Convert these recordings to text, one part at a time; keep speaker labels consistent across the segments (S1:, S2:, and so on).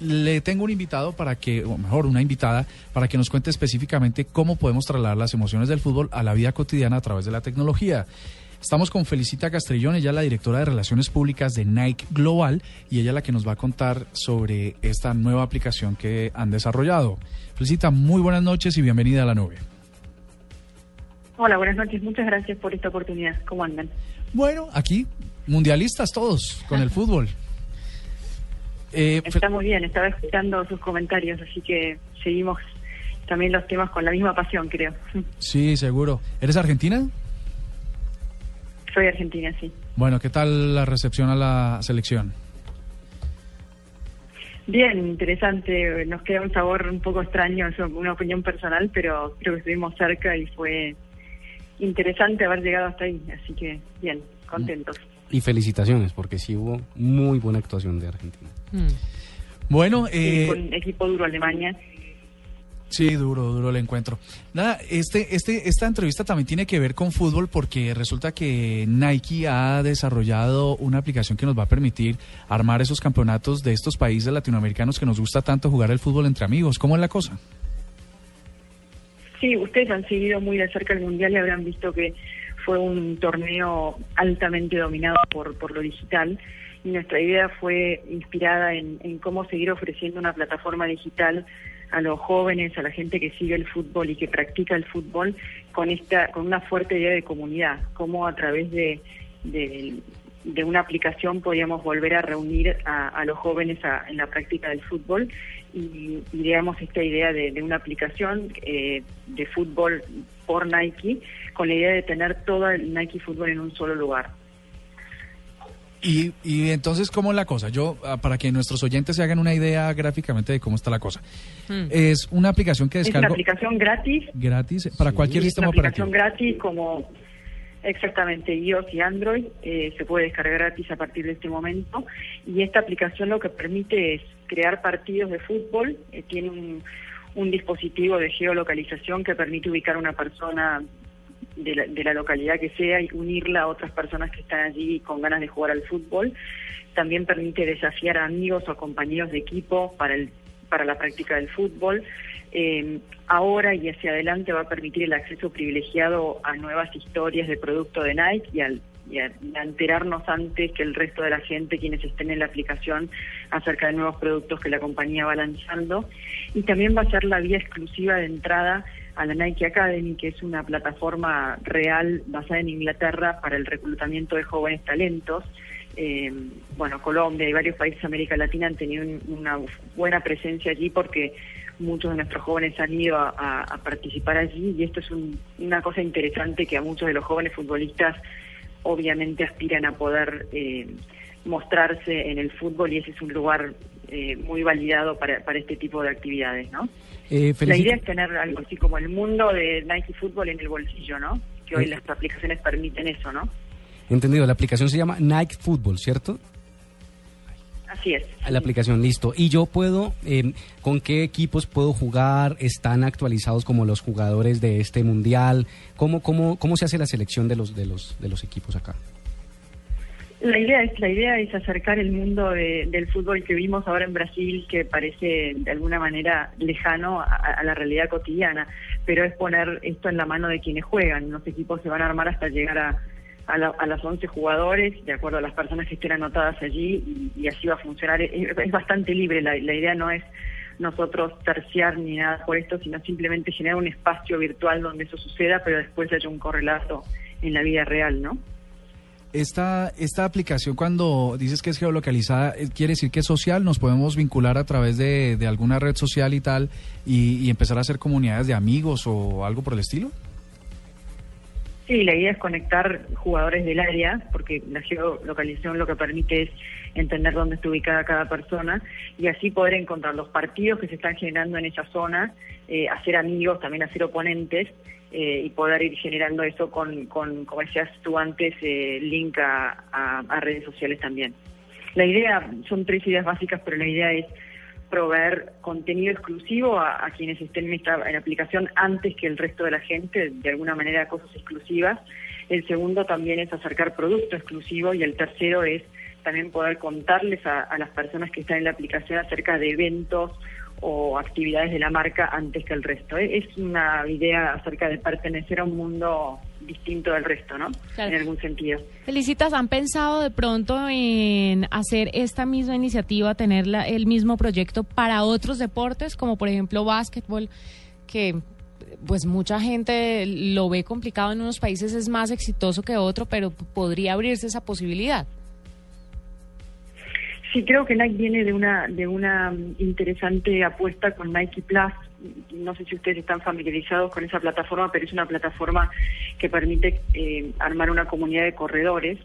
S1: Le tengo un invitado para que, o mejor, una invitada para que nos cuente específicamente cómo podemos trasladar las emociones del fútbol a la vida cotidiana a través de la tecnología. Estamos con Felicita Castrillón, ella es la directora de Relaciones Públicas de Nike Global y ella es la que nos va a contar sobre esta nueva aplicación que han desarrollado. Felicita, muy buenas noches y bienvenida a la nube.
S2: Hola, buenas noches. Muchas gracias por esta oportunidad. ¿Cómo andan?
S1: Bueno, aquí, mundialistas todos con el fútbol.
S2: Eh, Está muy bien, estaba escuchando sus comentarios, así que seguimos también los temas con la misma pasión, creo.
S1: Sí, seguro. ¿Eres argentina?
S2: Soy argentina, sí.
S1: Bueno, ¿qué tal la recepción a la selección?
S2: Bien, interesante. Nos queda un sabor un poco extraño, es una opinión personal, pero creo que estuvimos cerca y fue interesante haber llegado hasta ahí. Así que, bien, contentos.
S3: Y felicitaciones, porque sí hubo muy buena actuación de Argentina.
S1: Mm. Bueno,
S2: eh, con equipo duro Alemania.
S1: Sí, duro, duro el encuentro. Nada, este, este, esta entrevista también tiene que ver con fútbol porque resulta que Nike ha desarrollado una aplicación que nos va a permitir armar esos campeonatos de estos países latinoamericanos que nos gusta tanto jugar el fútbol entre amigos. ¿Cómo es la cosa?
S2: Sí, ustedes han seguido muy de cerca el Mundial y habrán visto que fue un torneo altamente dominado por, por lo digital y nuestra idea fue inspirada en, cómo seguir ofreciendo una plataforma digital a los jóvenes, a la gente que sigue el fútbol y que practica el fútbol con esta con una fuerte idea de comunidad, cómo a través de, de, una aplicación podíamos volver a reunir a, los jóvenes en la práctica del fútbol y ideamos esta idea de, una aplicación eh, de fútbol por Nike con la idea de tener todo el Nike Fútbol en un solo lugar.
S1: Y, y, entonces, ¿cómo es la cosa? Yo, ah, para que nuestros oyentes se hagan una idea gráficamente de cómo está la cosa. Hmm. Es una aplicación que descargo...
S2: Es una aplicación gratis.
S1: Gratis, para cualquier sistema
S2: operativo. Es una aplicación gratis como exactamente iOS y Android. Eh, se puede descargar gratis a partir de este momento. Y esta aplicación lo que permite es crear partidos de fútbol. Eh, tiene un, un dispositivo de geolocalización que permite ubicar a una persona de la, de la localidad que sea y unirla a otras personas que están allí con ganas de jugar al fútbol. También permite desafiar a amigos o compañeros de equipo para, el, para la práctica del fútbol. Eh, ahora y hacia adelante va a permitir el acceso privilegiado a nuevas historias de producto de Nike y al y a, enterarnos antes que el resto de la gente, quienes estén en la aplicación, acerca de nuevos productos que la compañía va lanzando. Y también va a ser la vía exclusiva de entrada a la Nike Academy, que es una plataforma real basada en Inglaterra para el reclutamiento de jóvenes talentos. Eh, bueno, Colombia y varios países de América Latina han tenido una buena presencia allí porque muchos de nuestros jóvenes han ido a, participar allí y esto es una cosa interesante que a muchos de los jóvenes futbolistas obviamente aspiran a poder eh, mostrarse en el fútbol y ese es un lugar eh, muy validado para, para este tipo de actividades, ¿no? Eh, la idea es tener algo así como el mundo de Nike Fútbol en el bolsillo, ¿no? Que hoy las aplicaciones permiten eso, ¿no?
S3: Entendido, la aplicación se llama Nike Fútbol, ¿cierto?
S2: Así es.
S3: La aplicación, listo. ¿Y yo puedo, em, con qué equipos puedo jugar? ¿Están actualizados como los jugadores de este mundial? ¿Cómo, cómo, cómo se hace la selección de los, de los, de los equipos acá?
S2: La idea es la idea es acercar el mundo del fútbol que vimos ahora en Brasil, que parece de alguna manera lejano a, la realidad cotidiana, pero es poner esto en la mano de quienes juegan. Los equipos se van a armar hasta llegar a, a, las 11 jugadores, de acuerdo a las personas que estén anotadas allí, y, así va a funcionar. Es, bastante libre, la, la idea no es nosotros terciar ni nada por esto, sino simplemente generar un espacio virtual donde eso suceda, pero después haya un correlato en la vida real, ¿no?
S1: Esta, esta aplicación, cuando dices que es geolocalizada, eh, ¿quiere decir que es social? ¿Nos podemos vincular a través de, alguna red social y tal y, empezar a hacer comunidades de amigos o algo por el estilo?
S2: Sí, la idea es conectar jugadores del área, porque la geolocalización lo que permite es entender dónde está ubicada cada persona y así poder encontrar los partidos que se están generando en esa zona, eh, hacer amigos, también hacer oponentes eh, y poder ir generando eso con, con como decías tú antes, eh, link a, redes sociales también. La idea, son tres ideas básicas, pero la idea es proveer contenido exclusivo a, quienes estén en esta en aplicación antes que el resto de la gente, de alguna manera cosas exclusivas. El segundo también es acercar producto exclusivo y el tercero es también poder contarles a, a las personas que están en la aplicación acerca de eventos o actividades de la marca antes que el resto. ¿eh? Es una idea acerca de pertenecer a un mundo distinto del resto, ¿no? En algún sentido.
S4: Felicitas, ¿han pensado de pronto en hacer esta misma iniciativa, tener el mismo proyecto para otros deportes, como por ejemplo básquetbol, que pues mucha gente lo ve complicado en unos países, es más exitoso que otro, pero podría abrirse esa posibilidad?
S2: Sí, creo que Nike viene de una de una interesante apuesta con Nike Plus. No sé si ustedes están familiarizados con esa plataforma, pero es una plataforma que permite eh, armar una comunidad de corredores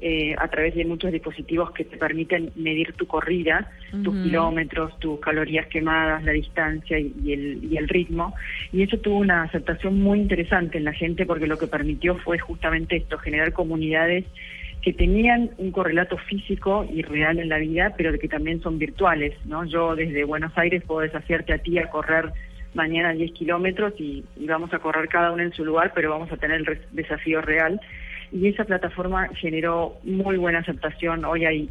S2: eh, a través de muchos dispositivos que te permiten medir tu corrida, tus kilómetros, tus calorías quemadas, la distancia y, el, y el ritmo. Y eso tuvo una aceptación muy interesante en la gente porque lo que permitió fue justamente esto, generar comunidades que tenían un correlato físico y real en la vida, pero que también son virtuales, ¿no? Yo desde Buenos Aires puedo desafiarte a ti a correr mañana 10 kilómetros y, vamos a correr cada uno en su lugar, pero vamos a tener el desafío real. Y esa plataforma generó muy buena aceptación. Hoy hay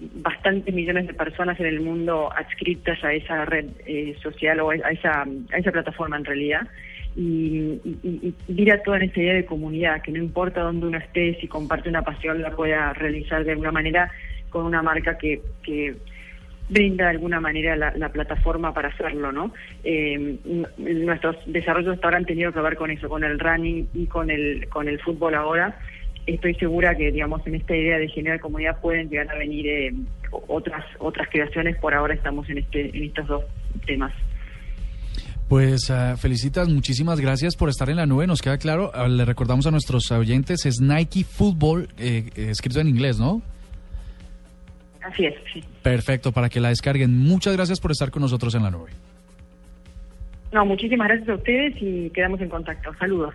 S2: bastantes millones de personas en el mundo adscritas a esa red eh, social o a esa, a esa plataforma en realidad y, y, y, toda esta idea de comunidad, que no importa dónde uno esté, si comparte una pasión, la pueda realizar de alguna manera con una marca que, que brinda de alguna manera la, plataforma para hacerlo, ¿no? Eh, nuestros desarrollos hasta ahora han tenido que ver con eso, con el running y con el, con el fútbol ahora. Estoy segura que, digamos, en esta idea de generar comunidad pueden llegar a venir eh, otras otras creaciones. Por ahora estamos en este en estos dos temas.
S1: Pues uh, felicitas, muchísimas gracias por estar en la nube. Nos queda claro, uh, le recordamos a nuestros oyentes, es Nike Football, eh, eh, escrito en inglés, ¿no?
S2: Así es, sí.
S1: Perfecto, para que la descarguen. Muchas gracias por estar con nosotros en la nube.
S2: No, muchísimas gracias a ustedes y quedamos en contacto. Saludos.